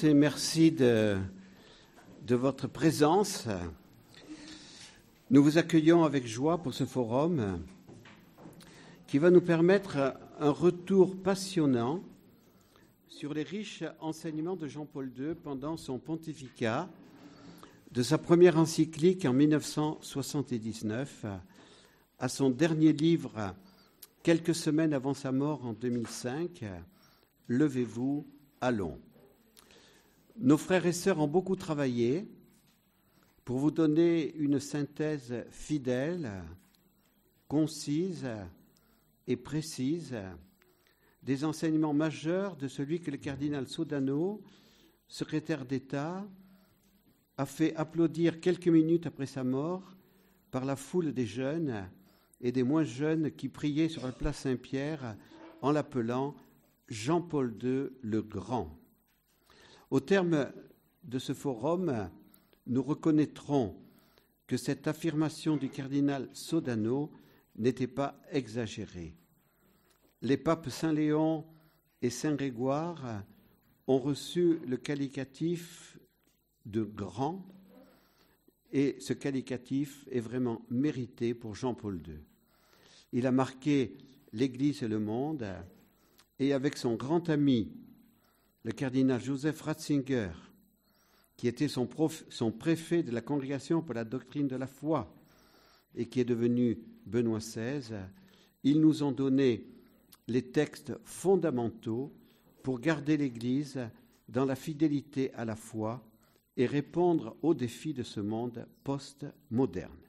et merci de, de votre présence. Nous vous accueillons avec joie pour ce forum qui va nous permettre un retour passionnant sur les riches enseignements de Jean-Paul II pendant son pontificat, de sa première encyclique en 1979 à son dernier livre quelques semaines avant sa mort en 2005, Levez-vous, allons. Nos frères et sœurs ont beaucoup travaillé pour vous donner une synthèse fidèle, concise et précise des enseignements majeurs de celui que le cardinal Sodano, secrétaire d'État, a fait applaudir quelques minutes après sa mort par la foule des jeunes et des moins jeunes qui priaient sur la place Saint-Pierre en l'appelant Jean-Paul II le Grand. Au terme de ce forum, nous reconnaîtrons que cette affirmation du cardinal Sodano n'était pas exagérée. Les papes Saint Léon et Saint Grégoire ont reçu le qualificatif de grand et ce qualificatif est vraiment mérité pour Jean-Paul II. Il a marqué l'Église et le monde et avec son grand ami le cardinal Joseph Ratzinger, qui était son, préfet de la Congrégation pour la doctrine de la foi et qui est devenu Benoît XVI, ils nous ont donné les textes fondamentaux pour garder l'Église dans la fidélité à la foi et répondre aux défis de ce monde post-moderne.